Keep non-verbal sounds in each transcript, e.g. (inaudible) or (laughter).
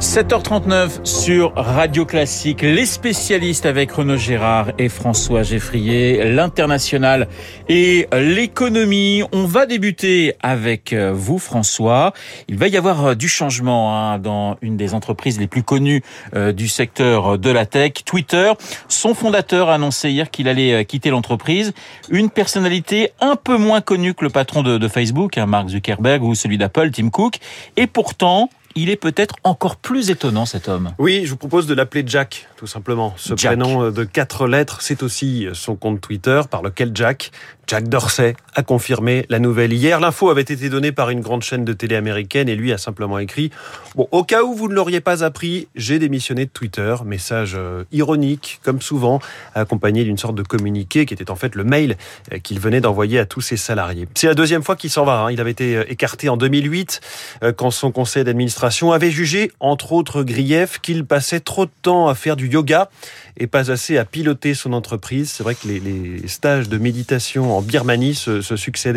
7h39 sur Radio Classique, les spécialistes avec Renaud Gérard et François Geffrier, l'international et l'économie. On va débuter avec euh, vous François. Il va y avoir euh, du changement hein, dans une des entreprises les plus connues euh, du secteur de la tech, Twitter. Son fondateur a annoncé hier qu'il allait quitter l'entreprise. Une personnalité un peu moins connue que le patron de, de Facebook, hein, Mark Zuckerberg ou celui d'Apple, Tim Cook. Et pourtant, il est peut-être encore plus étonnant cet homme. Oui, je vous propose de l'appeler Jack, tout simplement. Ce prénom de quatre lettres, c'est aussi son compte Twitter par lequel Jack Jack Dorsey a confirmé la nouvelle hier. L'info avait été donnée par une grande chaîne de télé américaine et lui a simplement écrit Bon, au cas où vous ne l'auriez pas appris, j'ai démissionné de Twitter. Message euh, ironique, comme souvent, accompagné d'une sorte de communiqué qui était en fait le mail euh, qu'il venait d'envoyer à tous ses salariés. C'est la deuxième fois qu'il s'en va. Hein. Il avait été euh, écarté en 2008 quand son conseil d'administration avait jugé, entre autres griefs, qu'il passait trop de temps à faire du yoga et pas assez à piloter son entreprise. C'est vrai que les, les, stages de méditation en Birmanie se, se,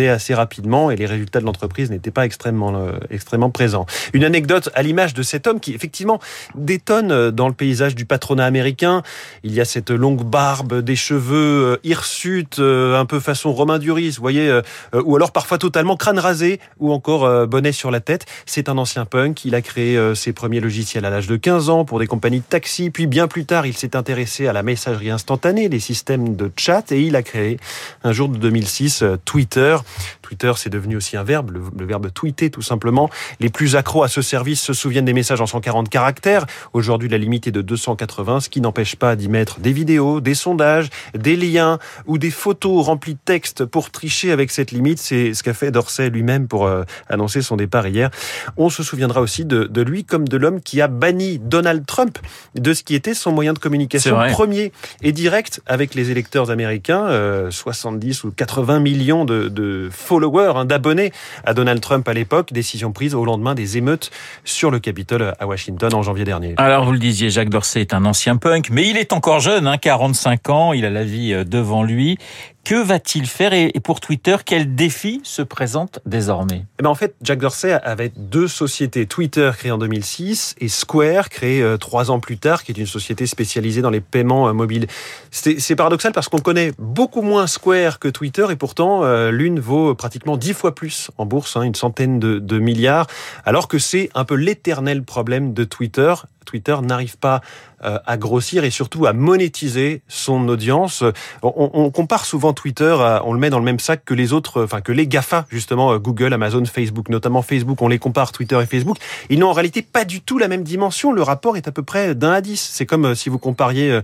assez rapidement et les résultats de l'entreprise n'étaient pas extrêmement, euh, extrêmement présents. Une anecdote à l'image de cet homme qui effectivement détonne euh, dans le paysage du patronat américain. Il y a cette longue barbe, des cheveux euh, hirsutes, un peu façon Romain Duris, vous voyez, ou alors parfois totalement crâne rasé ou encore bonnet sur la tête. C'est un ancien punk. Il a créé ses premiers logiciels à l'âge de 15 ans pour des compagnies de taxi. Puis bien plus tard, il s'est intéressé à la messagerie instantanée, les systèmes de chat, et il a créé un jour de 2006 euh, Twitter. Twitter, c'est devenu aussi un verbe, le, verbe tweeter tout simplement. Les plus accros à ce service se souviennent des messages en 140 caractères. Aujourd'hui, la limite est de 280, ce qui n'empêche pas d'y mettre des vidéos, des sondages, des liens ou des photos remplies de texte pour tricher avec cette limite. C'est ce qu'a fait Dorsey lui-même pour euh, annoncer son départ hier. On se souviendra aussi de, de lui comme de l'homme qui a banni Donald Trump de ce qui était son moyen de communication premier et direct avec les électeurs américains, 70 euh, ou 80 millions de, followers, hein, d'abonnés à Donald Trump à l'époque, décision prise au lendemain des émeutes sur le Capitole à Washington en janvier dernier. Alors vous le disiez, Jacques Dorsey est un ancien punk, mais il est encore jeune, hein, 45 ans, il a la vie euh, devant lui. Que va-t-il faire et pour Twitter, quel défi se présente désormais? Eh ben En fait, Jack Dorsey avait deux sociétés. Twitter créée en 2006 et Square créée euh, trois ans plus tard, qui est une société spécialisée dans les paiements euh, mobiles. C'est paradoxal parce qu'on connaît beaucoup moins Square que Twitter et pourtant euh, l'une vaut pratiquement dix fois plus en bourse, hein, une centaine de, de milliards, alors que c'est un peu l'éternel problème de Twitter. Twitter n'arrive pas euh, à grossir et surtout à monétiser son audience. On, compare souvent Twitter, on le met dans le même sac que les autres, enfin que les GAFA, justement, euh, Google, Amazon, Facebook, notamment Facebook, on les compare, Twitter et Facebook. Ils n'ont en réalité pas du tout la même dimension. Le rapport est à peu près d'un à dix. C'est comme euh, si vous compariez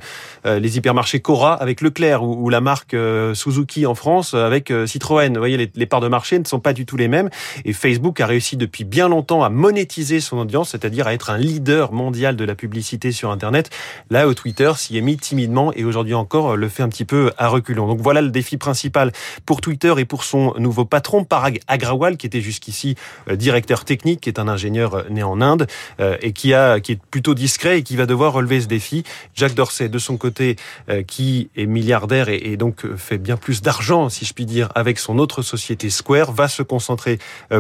les hypermarchés Cora avec Leclerc ou, la marque Suzuki en France avec Citroën. Vous voyez, les, les parts de marché ne sont pas du tout les mêmes. Et Facebook a réussi depuis bien longtemps à monétiser son audience, c'est-à-dire à être un leader mondial de la publicité sur Internet Là où Twitter s'y est mis timidement et aujourd'hui encore le fait un petit peu à reculons. Donc voilà le défi principal pour Twitter et pour son nouveau patron, Parag Agrawal, qui était jusqu'ici euh, directeur technique, qui est un ingénieur euh, né en Inde euh, et qui a qui est plutôt discret et qui va devoir relever ce défi. Jack Dorsey, de son côté, qui est milliardaire et, donc fait bien plus d'argent, si je puis dire, avec son autre société Square, va se concentrer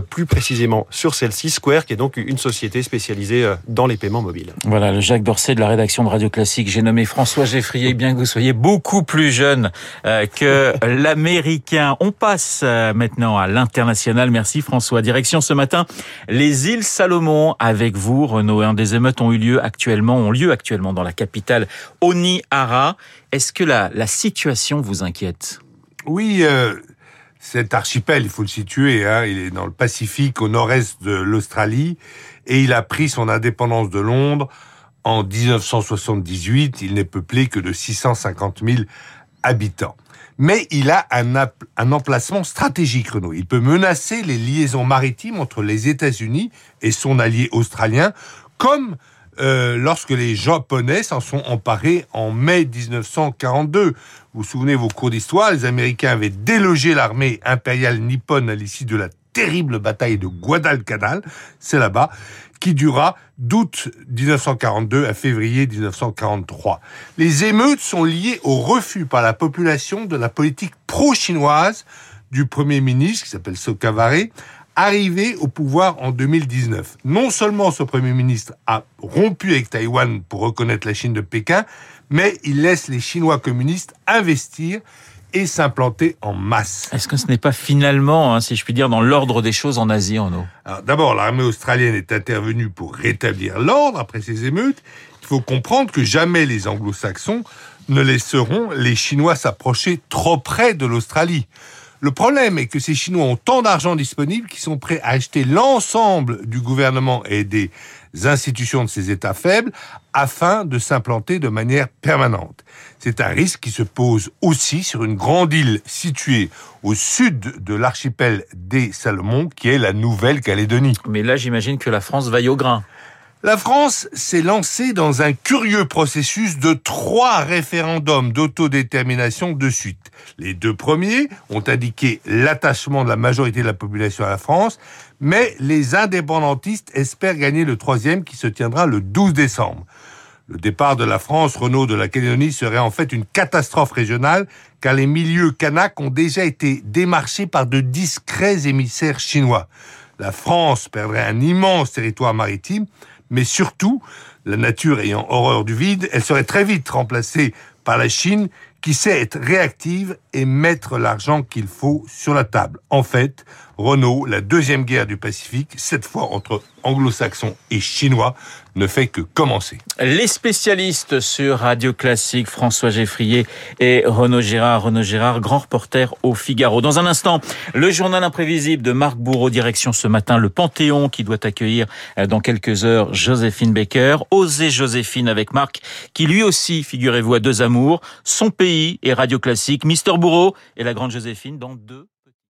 plus précisément sur celle-ci, Square, qui est donc une société spécialisée dans les paiements mobiles. Voilà, le Jacques Dorsey de la rédaction de Radio Classique. J'ai nommé François Geffrier, bien que vous soyez beaucoup plus jeune euh, que (laughs) l'américain. On passe euh, maintenant à l'international. Merci François. Direction ce matin les îles Salomon avec vous, Renaud. Un des émeutes ont eu lieu actuellement, ont lieu actuellement dans la capitale Onihara. Est-ce que la, la situation vous inquiète? Oui. Euh... Cet archipel, il faut le situer, hein, il est dans le Pacifique, au nord-est de l'Australie, et il a pris son indépendance de Londres en 1978, il n'est peuplé que de 650 000 habitants. Mais il a un, emplacement stratégique, Renault. Il peut menacer les liaisons maritimes entre les États-Unis et son allié australien, comme euh, lorsque les Japonais s'en sont emparés en mai 1942. Vous vous souvenez vos cours d'histoire, les Américains avaient délogé l'armée impériale nippone à l'issue de la terrible bataille de Guadalcanal, c'est là-bas, qui dura d'août 1942 à février 1943. Les émeutes sont liées au refus par la population de la politique pro-chinoise du Premier ministre, qui s'appelle Sokavare, arrivé au pouvoir en 2019. Non seulement ce Premier ministre a rompu avec Taïwan pour reconnaître la Chine de Pékin, mais il laisse les Chinois communistes investir et s'implanter en masse. Est-ce que ce n'est pas finalement, hein, si je puis dire, dans l'ordre des choses en Asie, en eau D'abord, l'armée australienne est intervenue pour rétablir l'ordre après ces émeutes. Il faut comprendre que jamais les anglo-saxons ne laisseront les Chinois s'approcher trop près de l'Australie. Le problème est que ces Chinois ont tant d'argent disponible qu'ils sont prêts à acheter l'ensemble du gouvernement et des institutions de ces États faibles afin de s'implanter de manière permanente. C'est un risque qui se pose aussi sur une grande île située au sud de l'archipel des Salomon, qui est la Nouvelle-Calédonie. Mais là, j'imagine que la France vaille au grain. La France s'est lancée dans un curieux processus de trois référendums d'autodétermination de suite. Les deux premiers ont indiqué l'attachement de la majorité de la population à la France, mais les indépendantistes espèrent gagner le troisième qui se tiendra le 12 décembre. Le départ de la France, Renault de la Calédonie, serait en fait une catastrophe régionale, car les milieux kanaks ont déjà été démarchés par de discrets émissaires chinois. La France perdrait un immense territoire maritime, mais surtout, la nature ayant horreur du vide, elle serait très vite remplacée par la Chine qui sait être réactive et mettre l'argent qu'il faut sur la table. En fait, Renault, la deuxième guerre du Pacifique, cette fois entre anglo-saxons et chinois, ne fait que commencer. Les spécialistes sur Radio Classique, François Geffrier et Renaud Girard. Renaud Girard, grand reporter au Figaro. Dans un instant, le journal imprévisible de Marc Bourreau, direction ce matin le Panthéon qui doit accueillir euh, dans quelques heures Joséphine Baker. Osez Joséphine avec Marc, qui lui aussi, figurez-vous, a deux amours, son pays et Radio Classique. Mister Bourreau et la grande Joséphine dans deux